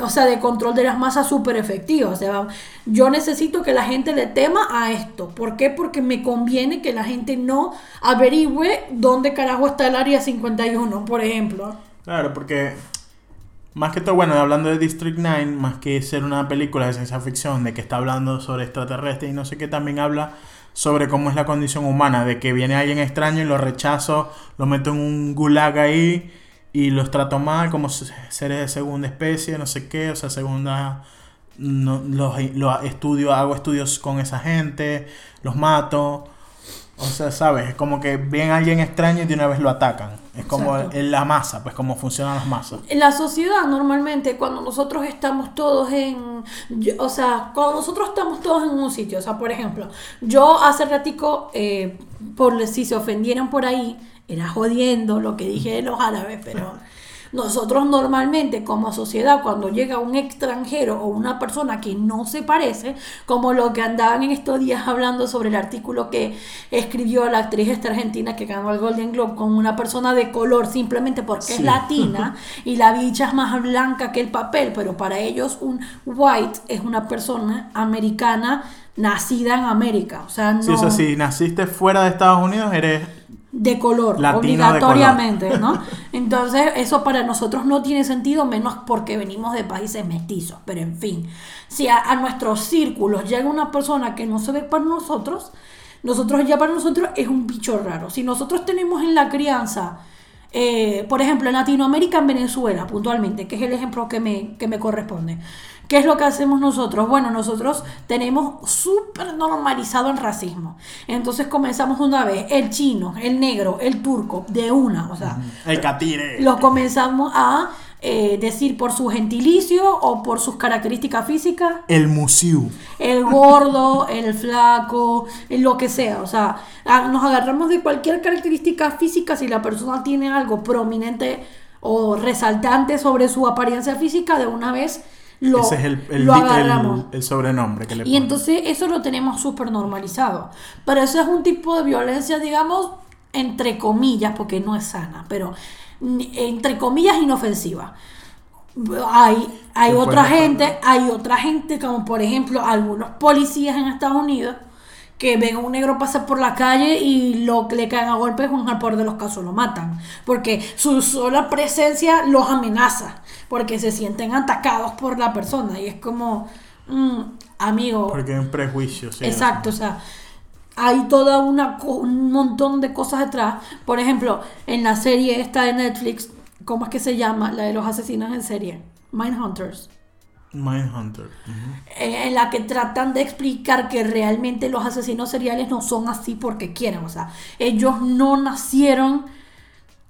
Speaker 2: o sea, de control de las masas súper efectiva. O sea, yo necesito que la gente le tema a esto. ¿Por qué? Porque me conviene que la gente no averigüe dónde carajo está el área 51, por ejemplo.
Speaker 1: Claro, porque más que todo, bueno, hablando de District 9, más que ser una película de ciencia ficción de que está hablando sobre extraterrestres y no sé qué, también habla sobre cómo es la condición humana, de que viene alguien extraño y lo rechazo, lo meto en un gulag ahí y los trato mal como seres de segunda especie, no sé qué, o sea, segunda... No, los, los estudio, hago estudios con esa gente, los mato. O sea, ¿sabes? Es como que ven a alguien extraño y de una vez lo atacan. Es como en la masa, pues como funcionan las masas.
Speaker 2: En la sociedad, normalmente, cuando nosotros estamos todos en... o sea, cuando nosotros estamos todos en un sitio, o sea, por ejemplo, yo hace ratico, eh, por si se ofendieran por ahí, era jodiendo lo que dije de los árabes, pero... Nosotros normalmente como sociedad, cuando llega un extranjero o una persona que no se parece, como lo que andaban en estos días hablando sobre el artículo que escribió la actriz esta argentina que ganó el Golden Globe con una persona de color simplemente porque es latina y la bicha es más blanca que el papel, pero para ellos un white es una persona americana nacida en América. O sea, no...
Speaker 1: Sí, eso si naciste fuera de Estados Unidos, eres
Speaker 2: de color, obligatoriamente, ¿no? Entonces, eso para nosotros no tiene sentido, menos porque venimos de países mestizos. Pero en fin, si a, nuestros círculos llega una persona que no se ve para nosotros, nosotros ya para nosotros es un bicho raro. Si nosotros tenemos en la crianza eh, por ejemplo, en Latinoamérica, en Venezuela, puntualmente, que es el ejemplo que me, que me corresponde. ¿Qué es lo que hacemos nosotros? Bueno, nosotros tenemos súper normalizado el racismo. Entonces comenzamos una vez, el chino, el negro, el turco, de una, o sea,
Speaker 1: El catire.
Speaker 2: los comenzamos a eh, decir por su gentilicio o por sus características físicas
Speaker 1: El museo.
Speaker 2: el gordo, el flaco, lo que sea. O sea, nos agarramos de cualquier característica física si la persona tiene algo prominente o resaltante sobre su apariencia física, de una vez lo,
Speaker 1: Ese es el, el,
Speaker 2: lo
Speaker 1: el-
Speaker 2: agarramos.
Speaker 1: el sobrenombre que le
Speaker 2: Y
Speaker 1: ponen.
Speaker 2: entonces eso lo tenemos súper normalizado. Pero eso es un tipo de violencia, digamos, entre comillas, porque no es sana, pero entre comillas inofensiva. Hay, hay otra gente, hay otra gente, como por ejemplo algunos policías en Estados Unidos, que ven a un negro pasar por la calle y lo que le caen a golpes, en el peor de los casos lo matan. Porque su sola presencia los amenaza, porque se sienten atacados por la persona. Y es como, mm, amigo,
Speaker 1: Porque hay un prejuicio. sí,
Speaker 2: Exacto, o sea, hay toda una un montón de cosas detrás. Por ejemplo, en la serie esta de Netflix, ¿cómo es que se llama? La de los asesinos en serie, Mindhunters.
Speaker 1: Mindhunter.
Speaker 2: eh, En la que tratan de explicar que realmente los asesinos seriales no son así porque quieren. O sea, ellos no nacieron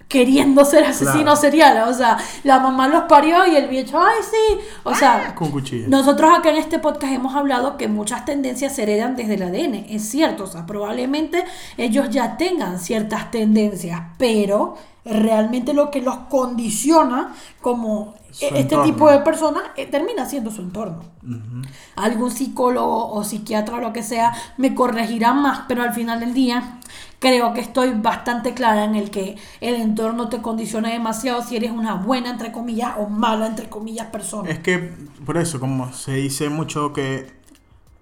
Speaker 2: queriendo ser asesinos
Speaker 1: Claro.
Speaker 2: seriales. O sea, la mamá los parió y el bicho, ay, sí. O sea,
Speaker 1: Con cuchillo.
Speaker 2: nosotros acá en este podcast hemos hablado que muchas tendencias se heredan desde el ADN, es cierto, o sea, probablemente ellos ya tengan ciertas tendencias, pero realmente lo que los condiciona como
Speaker 1: Su
Speaker 2: e- este
Speaker 1: entorno.
Speaker 2: tipo de personas eh, termina siendo su entorno. Algún psicólogo o psiquiatra o lo que sea me corregirá más, pero al final del día creo que estoy bastante clara en el que el entorno te condiciona demasiado si eres una buena, entre comillas, o mala, entre comillas, persona.
Speaker 1: Es que, por eso, como se dice mucho que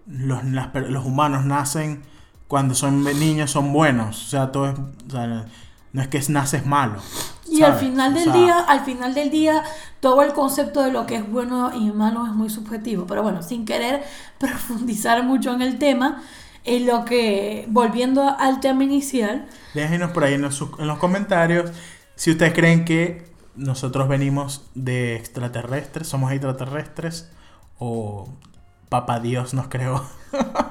Speaker 1: los, las los humanos nacen cuando son niños, son buenos. O sea, todo es. o sea, no es que naces malo.
Speaker 2: Y al final
Speaker 1: O
Speaker 2: del
Speaker 1: sea,
Speaker 2: día, al final del día, todo el concepto de lo que es bueno y malo es muy subjetivo. Pero bueno, sin querer profundizar mucho en el tema, en lo que, volviendo al tema inicial,
Speaker 1: Déjenos por ahí en los, en los comentarios si ustedes creen que nosotros venimos de extraterrestres, somos extraterrestres o Papá Dios nos creó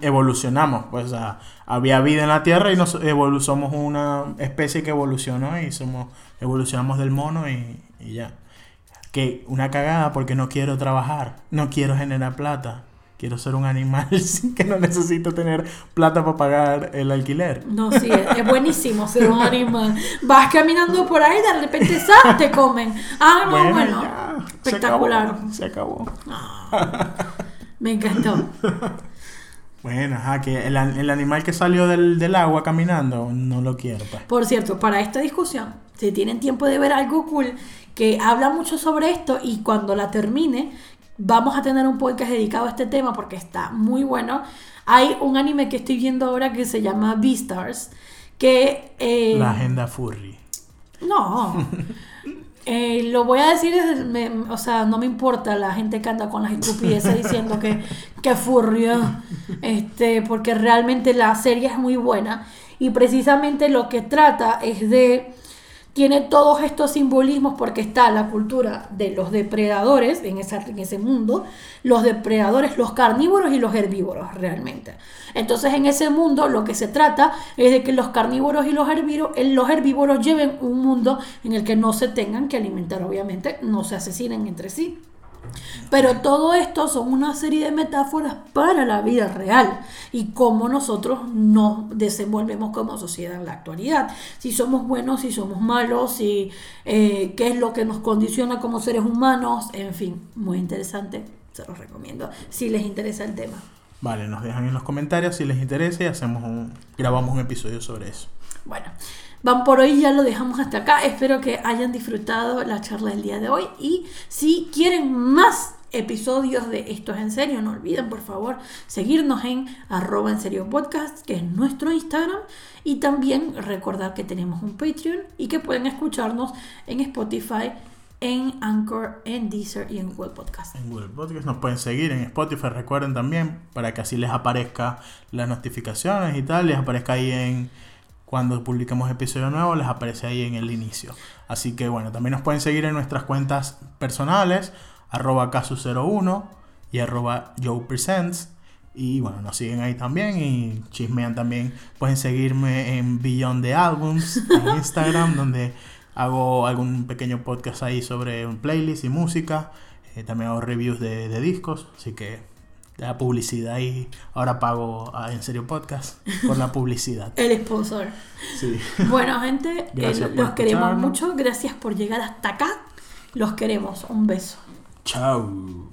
Speaker 1: evolucionamos. Pues o sea, había vida en la Tierra y nos somos una especie que evolucionó y somos evolucionamos del mono y, y ya. Que una cagada porque no quiero trabajar, no quiero generar plata. Quiero ser un animal sin que no necesito tener plata para pagar el alquiler.
Speaker 2: no, sí, es, buenísimo ser un animal. Vas caminando por ahí, de repente, ¡zas! te comen. Ah, no, bueno,
Speaker 1: ya, se
Speaker 2: espectacular.
Speaker 1: acabó, Se acabó.
Speaker 2: Me encantó.
Speaker 1: Bueno, ajá, que el, el animal que salió del, del agua caminando, no lo quiero, pues.
Speaker 2: Por cierto, para esta discusión, si tienen tiempo de ver algo cool que habla mucho sobre esto y cuando la termine, vamos a tener un podcast dedicado a este tema porque está muy bueno. Hay un anime que estoy viendo ahora que se llama Beastars, que... eh,
Speaker 1: La agenda furry.
Speaker 2: No. Eh, lo voy a decir, o sea, no me importa la gente que anda con las estupideces diciendo que, que furrio, este, porque realmente la serie es muy buena y precisamente lo que trata es de, tiene todos estos simbolismos porque está la cultura de los depredadores en, ese mundo, los depredadores, los carnívoros y los herbívoros realmente. Entonces en ese mundo lo que se trata es de que los carnívoros y los herbívoros, los herbívoros lleven un mundo en el que no se tengan que alimentar, obviamente, no se asesinen entre sí. Pero todo esto son una serie de metáforas para la vida real y cómo nosotros nos desenvolvemos como sociedad en la actualidad. Si somos buenos, si somos malos, si, eh, qué es lo que nos condiciona como seres humanos, en fin, muy interesante, se los recomiendo si les interesa el tema.
Speaker 1: Vale, nos dejan en los comentarios si les interesa y hacemos un, grabamos un episodio sobre eso.
Speaker 2: Bueno, van por hoy, ya lo dejamos hasta acá. Espero que hayan disfrutado la charla del día de hoy. Y si quieren más episodios de Esto es en serio, no olviden por favor seguirnos en arroba en serio podcast, que es nuestro Instagram. Y también recordar que tenemos un Patreon y que pueden escucharnos en Spotify, en Anchor, en Deezer y en Google Podcast.
Speaker 1: En Google Podcast nos pueden seguir, en Spotify recuerden también, para que así les aparezca las notificaciones y tal, les aparezca ahí en cuando publiquemos episodio nuevo les aparece ahí en el inicio. Así que bueno, también nos pueden seguir en nuestras cuentas personales, arroba casu01 y arroba Joe Presents. Y bueno, nos siguen ahí también y chismean también. Pueden seguirme en Beyond the Albums en Instagram, donde hago algún pequeño podcast ahí sobre un playlist y música. Eh, también hago reviews de, de discos, así que la publicidad y ahora pago ah, En Serio Podcast por la publicidad.
Speaker 2: el sponsor. Bueno, gente, eh, los queremos mucho. Gracias por llegar hasta acá. Los queremos. Un beso.
Speaker 1: Chao.